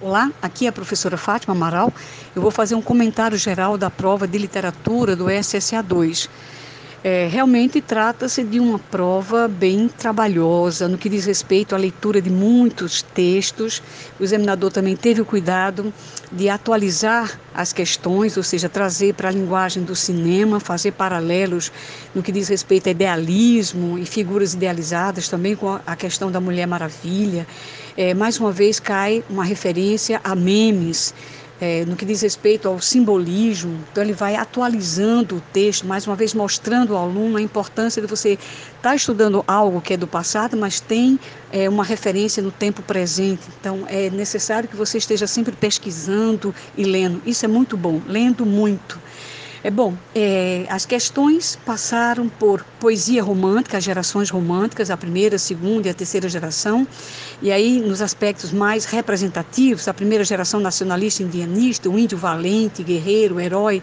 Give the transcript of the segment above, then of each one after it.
Olá, aqui é a professora Fátima Amaral. Eu vou fazer um comentário geral da prova de literatura do SSA2. É, realmente trata-se de uma prova bem trabalhosa no que diz respeito à leitura de muitos textos. O examinador também teve o cuidado de atualizar as questões, ou seja, trazer para a linguagem do cinema, fazer paralelos no que diz respeito a idealismo e figuras idealizadas, também com a questão da Mulher Maravilha. É, mais uma vez cai uma referência a memes é, no que diz respeito ao simbolismo. Então, ele vai atualizando o texto, mais uma vez mostrando ao aluno a importância de você estar tá estudando algo que é do passado, mas tem é, uma referência no tempo presente. Então, é necessário que você esteja sempre pesquisando e lendo. Isso é muito bom, lendo muito. É bom, é, as questões passaram por poesia romântica, gerações românticas, a primeira, a segunda e a terceira geração, e aí nos aspectos mais representativos, a primeira geração nacionalista indianista, o índio valente, guerreiro, herói,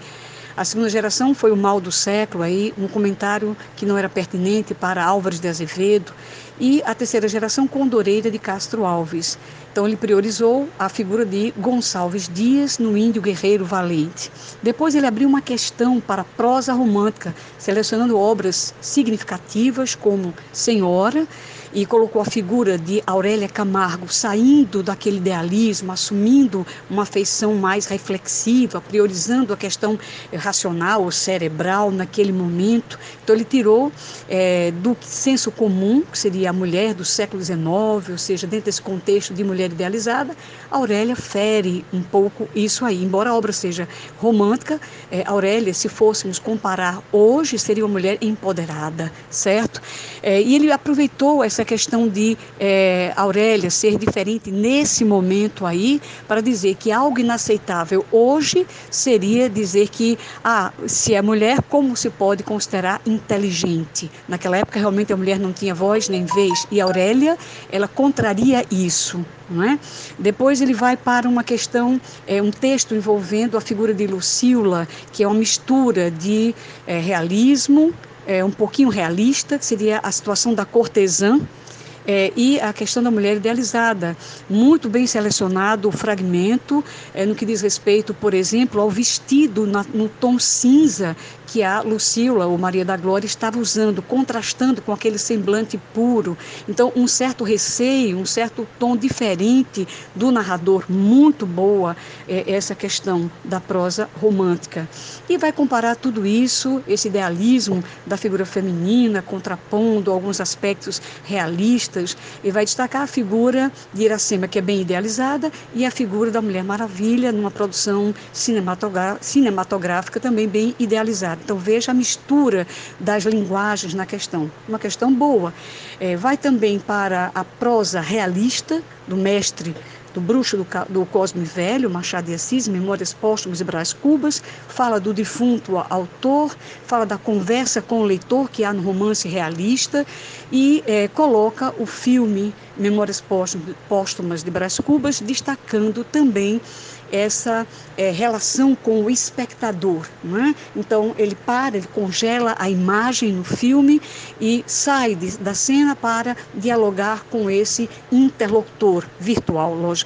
a segunda geração foi o mal do século, aí um comentário que não era pertinente para Álvares de Azevedo, e a terceira geração Condoreira de Castro Alves. Então ele priorizou a figura de Gonçalves Dias no Índio Guerreiro Valente. Depois ele abriu uma questão para prosa romântica, selecionando obras significativas como Senhora e colocou a figura de Aurélia Camargo saindo daquele idealismo, assumindo uma feição mais reflexiva, priorizando a questão racional ou cerebral naquele momento. Então ele tirou é, do senso comum, que seria a mulher do século XIX, ou seja, dentro desse contexto de mulher idealizada, Aurélia fere um pouco isso aí. Embora a obra seja romântica, é, Aurélia, se fôssemos comparar hoje, seria uma mulher empoderada, certo? É, e ele aproveitou essa questão de é, Aurélia ser diferente nesse momento aí, para dizer que algo inaceitável hoje seria dizer que, ah, se é mulher, como se pode considerar inteligente? Naquela época, realmente, a mulher não tinha voz nem vez, e Aurélia, ela contraria isso. Não é? Depois ele vai para uma questão, é, um texto envolvendo a figura de Lucila, que é uma mistura de é, realismo, é, um pouquinho realista, que seria a situação da cortesã, é, e a questão da mulher idealizada. Muito bem selecionado o fragmento é, no que diz respeito, por exemplo, ao vestido na, no tom cinza que a Lucila, ou Maria da Glória, estava usando, contrastando com aquele semblante puro. Então, um certo receio, um certo tom diferente do narrador, muito boa é, essa questão da prosa romântica. E vai comparar tudo isso, esse idealismo da figura feminina, contrapondo alguns aspectos realistas, e vai destacar a figura de Iracema, que é bem idealizada, e a figura da Mulher Maravilha, numa produção cinematográfica também bem idealizada. Então veja a mistura das linguagens na questão. Uma questão boa. É, vai também para a prosa realista do mestre do bruxo do, do Cosme Velho, Machado de Assis, Memórias Póstumas e Brás Cubas, fala do defunto autor, fala da conversa com o leitor que há no romance realista e é, coloca o filme Memórias Póstumas de Brás Cubas, destacando também essa é, relação com o espectador. Não é? Então ele para, ele congela a imagem no filme e sai de, da cena para dialogar com esse interlocutor virtual, logicamente.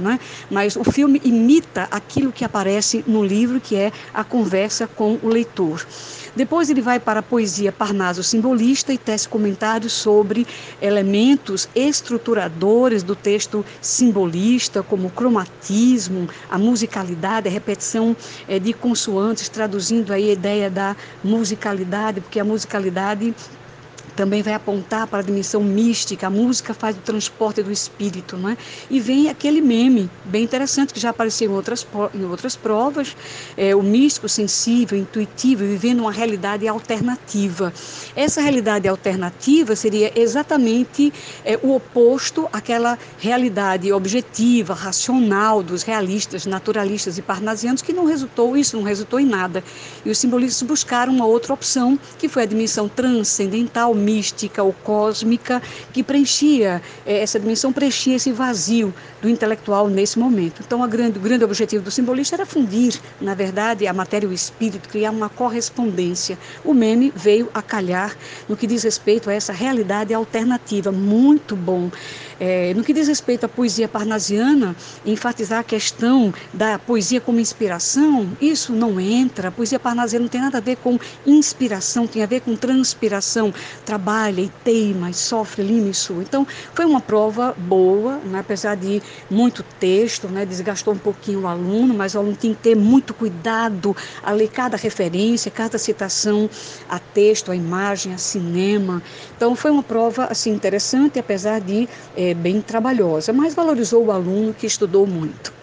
Não é? Mas o filme imita aquilo que aparece no livro, que é a conversa com o leitor. Depois ele vai para a poesia Parnaso simbolista e tece comentários sobre elementos estruturadores do texto simbolista, como o cromatismo, a musicalidade, a repetição é, de consoantes, traduzindo aí a ideia da musicalidade, porque a musicalidade também vai apontar para a dimensão mística, a música faz o transporte do espírito, não é? E vem aquele meme bem interessante que já apareceu em outras, em outras provas, é, o místico, sensível, intuitivo, vivendo uma realidade alternativa. Essa realidade alternativa seria exatamente é, o oposto àquela realidade objetiva, racional dos realistas, naturalistas e parnasianos, que não resultou, isso não resultou em nada. E os simbolistas buscaram uma outra opção, que foi a dimensão transcendental, mística ou cósmica que preenchia, eh, essa dimensão preenchia esse vazio do intelectual nesse momento. Então, grande, o grande objetivo do simbolista era fundir, na verdade, a matéria e o espírito, criar uma correspondência. O meme veio a calhar no que diz respeito a essa realidade alternativa, muito bom. É, no que diz respeito à poesia parnasiana, enfatizar a questão da poesia como inspiração, isso não entra. A poesia parnasiana não tem nada a ver com inspiração, tem a ver com transpiração. Trabalha e teima, e sofre, e sua. Então, foi uma prova boa, né? apesar de muito texto, né? desgastou um pouquinho o aluno, mas o aluno tem que ter muito cuidado a ler cada referência, cada citação a texto, a imagem, a cinema. Então, foi uma prova assim interessante, apesar de é, bem trabalhosa, mas valorizou o aluno que estudou muito.